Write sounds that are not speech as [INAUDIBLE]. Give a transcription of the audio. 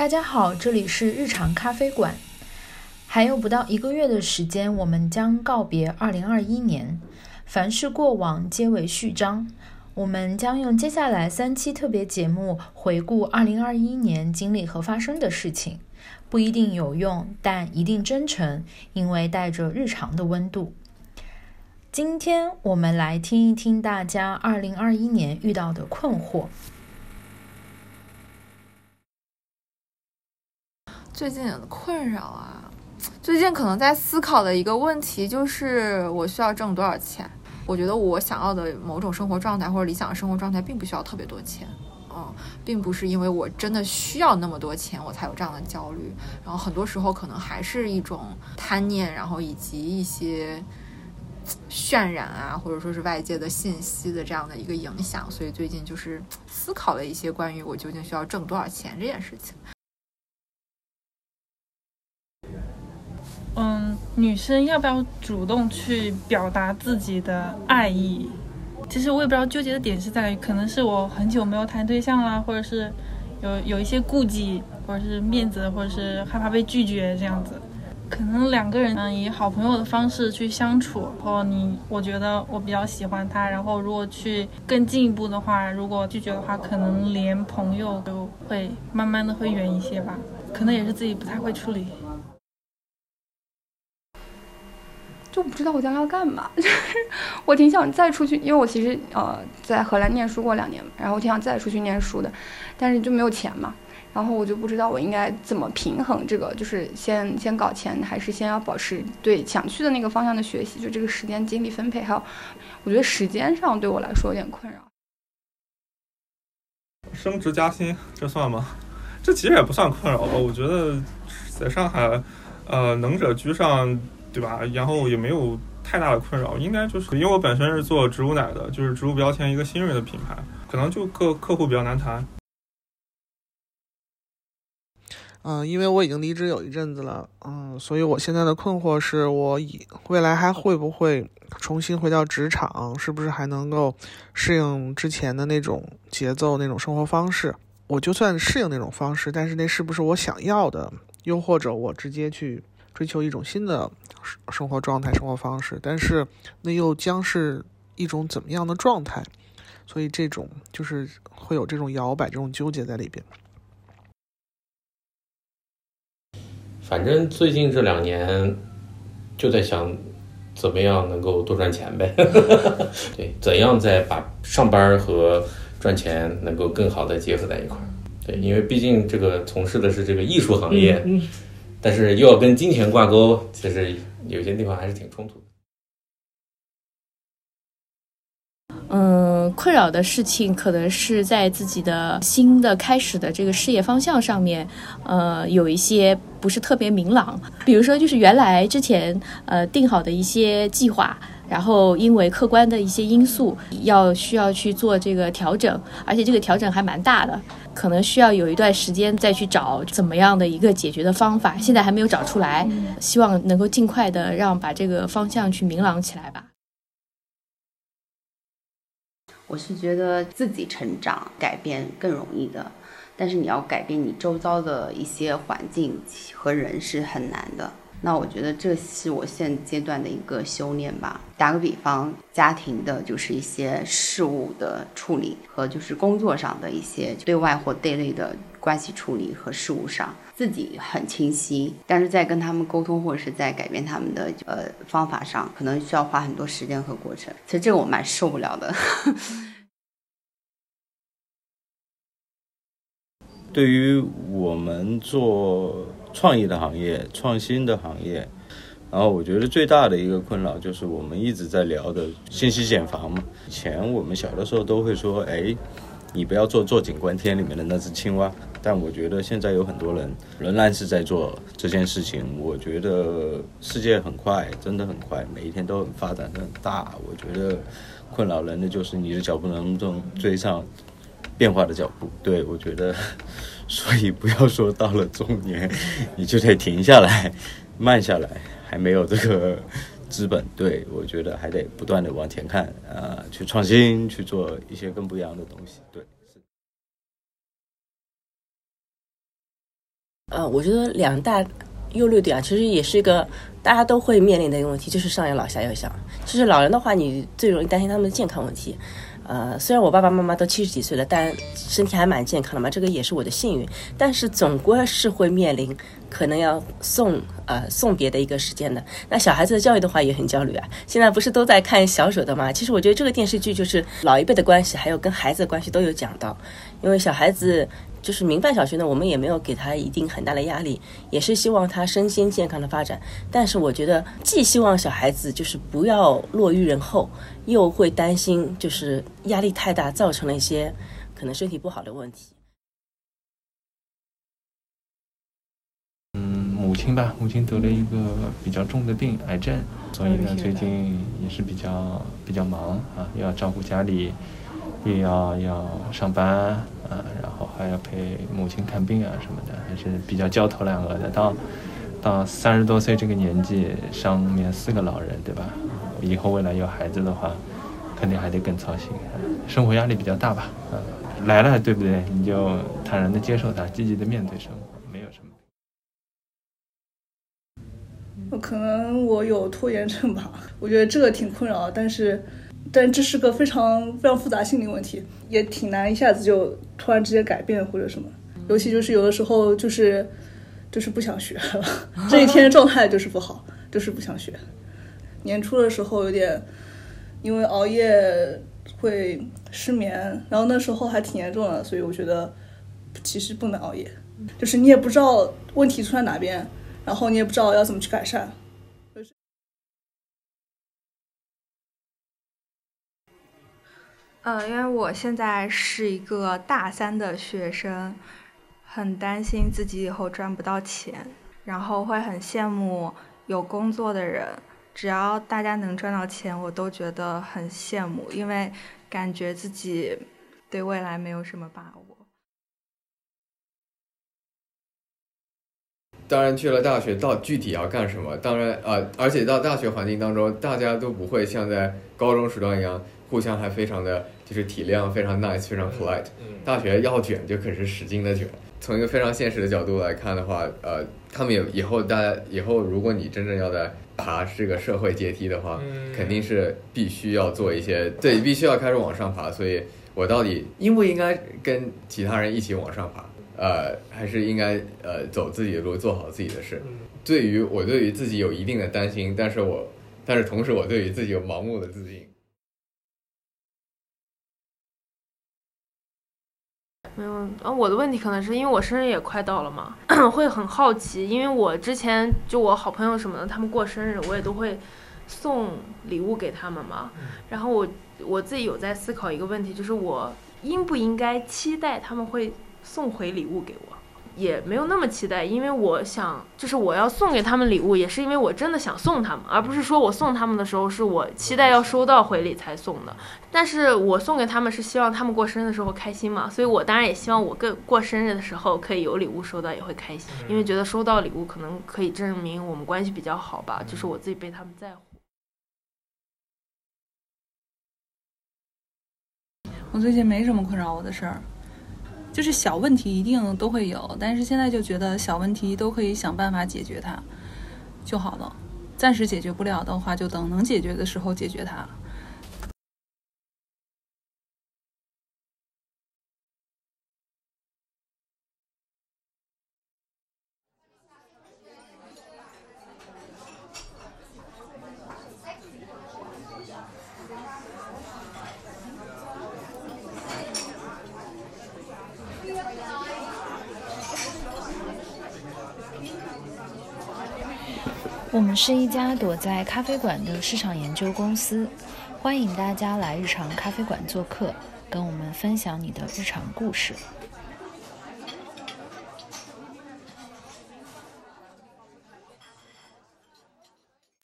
大家好，这里是日常咖啡馆。还有不到一个月的时间，我们将告别2021年。凡是过往，皆为序章。我们将用接下来三期特别节目回顾2021年经历和发生的事情，不一定有用，但一定真诚，因为带着日常的温度。今天我们来听一听大家2021年遇到的困惑。最近的困扰啊，最近可能在思考的一个问题就是，我需要挣多少钱？我觉得我想要的某种生活状态或者理想的生活状态，并不需要特别多钱，嗯，并不是因为我真的需要那么多钱，我才有这样的焦虑。然后很多时候可能还是一种贪念，然后以及一些渲染啊，或者说是外界的信息的这样的一个影响。所以最近就是思考了一些关于我究竟需要挣多少钱这件事情。嗯，女生要不要主动去表达自己的爱意？其实我也不知道纠结的点是在于，可能是我很久没有谈对象啦，或者是有有一些顾忌，或者是面子，或者是害怕被拒绝这样子。可能两个人嗯以好朋友的方式去相处，然后你我觉得我比较喜欢他，然后如果去更进一步的话，如果拒绝的话，可能连朋友都会慢慢的会远一些吧。可能也是自己不太会处理。就不知道我将要干嘛，[LAUGHS] 就是我挺想再出去，因为我其实呃在荷兰念书过两年，然后我挺想再出去念书的，但是就没有钱嘛，然后我就不知道我应该怎么平衡这个，就是先 [LAUGHS] 先搞钱，还是先要保持对想去的那个方向的学习，就这个时间精力分配，还有我觉得时间上对我来说有点困扰。升职加薪这算吗？这其实也不算困扰吧，我觉得在上海，呃能者居上。对吧？然后也没有太大的困扰，应该就是因为我本身是做植物奶的，就是植物标签一个新锐的品牌，可能就客客户比较难谈。嗯，因为我已经离职有一阵子了，嗯，所以我现在的困惑是我以未来还会不会重新回到职场，是不是还能够适应之前的那种节奏、那种生活方式？我就算适应那种方式，但是那是不是我想要的？又或者我直接去追求一种新的？生活状态、生活方式，但是那又将是一种怎么样的状态？所以这种就是会有这种摇摆、这种纠结在里边。反正最近这两年就在想，怎么样能够多赚钱呗？[LAUGHS] 对，怎样再把上班和赚钱能够更好的结合在一块儿？对，因为毕竟这个从事的是这个艺术行业。但是又要跟金钱挂钩，其实有些地方还是挺冲突的。嗯，困扰的事情可能是在自己的新的开始的这个事业方向上面，呃，有一些不是特别明朗。比如说，就是原来之前呃定好的一些计划。然后，因为客观的一些因素，要需要去做这个调整，而且这个调整还蛮大的，可能需要有一段时间再去找怎么样的一个解决的方法。现在还没有找出来，希望能够尽快的让把这个方向去明朗起来吧。我是觉得自己成长改变更容易的，但是你要改变你周遭的一些环境和人是很难的。那我觉得这是我现阶段的一个修炼吧。打个比方，家庭的就是一些事务的处理和就是工作上的一些对外或对内的关系处理和事务上，自己很清晰，但是在跟他们沟通或者是在改变他们的呃方法上，可能需要花很多时间和过程。其实这个我蛮受不了的。[LAUGHS] 对于我们做。创意的行业，创新的行业，然后我觉得最大的一个困扰就是我们一直在聊的信息茧房嘛。以前我们小的时候都会说，哎，你不要做坐井观天里面的那只青蛙。但我觉得现在有很多人仍然是在做这件事情。我觉得世界很快，真的很快，每一天都很发展得，很大。我觉得困扰人的就是你的脚步能不能追上变化的脚步。对我觉得。所以不要说到了中年，你就得停下来，慢下来，还没有这个资本。对我觉得还得不断的往前看，啊，去创新，去做一些更不一样的东西。对。呃，我觉得两大忧虑点啊，其实也是一个大家都会面临的一个问题，就是上有老下有小。其实老人的话，你最容易担心他们的健康问题。呃，虽然我爸爸妈妈都七十几岁了，但身体还蛮健康的嘛，这个也是我的幸运。但是总归是会面临可能要送呃送别的一个时间的。那小孩子的教育的话也很焦虑啊。现在不是都在看小舍的吗？其实我觉得这个电视剧就是老一辈的关系，还有跟孩子的关系都有讲到，因为小孩子。就是民办小学呢，我们也没有给他一定很大的压力，也是希望他身心健康的发展。但是我觉得，既希望小孩子就是不要落于人后，又会担心就是压力太大，造成了一些可能身体不好的问题。亲吧，母亲得了一个比较重的病，癌症，所以呢，最近也是比较比较忙啊，又要照顾家里。也要要上班啊，然后还要陪母亲看病啊什么的，还是比较焦头烂额的。到到三十多岁这个年纪，上面四个老人，对吧？以后未来有孩子的话，肯定还得更操心，生活压力比较大吧？啊，来了，对不对？你就坦然的接受它，积极的面对生活，没有什么。可能我有拖延症吧，我觉得这个挺困扰，但是。但这是个非常非常复杂心理问题，也挺难一下子就突然之间改变或者什么。尤其就是有的时候就是就是不想学了，这一天状态就是不好，就是不想学。年初的时候有点因为熬夜会失眠，然后那时候还挺严重的，所以我觉得其实不能熬夜，就是你也不知道问题出在哪边，然后你也不知道要怎么去改善。呃，因为我现在是一个大三的学生，很担心自己以后赚不到钱，然后会很羡慕有工作的人。只要大家能赚到钱，我都觉得很羡慕，因为感觉自己对未来没有什么把握。当然，去了大学，到具体要干什么？当然，呃，而且到大学环境当中，大家都不会像在高中时段一样。互相还非常的就是体谅，非常 nice，非常 polite。大学要卷就可是使劲的卷。从一个非常现实的角度来看的话，呃，他们有以后大家以后如果你真正要在爬这个社会阶梯的话，肯定是必须要做一些对，必须要开始往上爬。所以我到底应不应该跟其他人一起往上爬？呃，还是应该呃走自己的路，做好自己的事？对于我对于自己有一定的担心，但是我但是同时我对于自己有盲目的自信。没有，啊，我的问题可能是因为我生日也快到了嘛，[COUGHS] 会很好奇，因为我之前就我好朋友什么的，他们过生日，我也都会送礼物给他们嘛。然后我我自己有在思考一个问题，就是我应不应该期待他们会送回礼物给我？也没有那么期待，因为我想，就是我要送给他们礼物，也是因为我真的想送他们，而不是说我送他们的时候是我期待要收到回礼才送的。但是我送给他们是希望他们过生日的时候开心嘛，所以我当然也希望我更过生日的时候可以有礼物收到，也会开心，因为觉得收到礼物可能可以证明我们关系比较好吧，就是我自己被他们在乎。我最近没什么困扰我的事儿。就是小问题一定都会有，但是现在就觉得小问题都可以想办法解决它就好了。暂时解决不了的话，就等能解决的时候解决它。我们是一家躲在咖啡馆的市场研究公司，欢迎大家来日常咖啡馆做客，跟我们分享你的日常故事。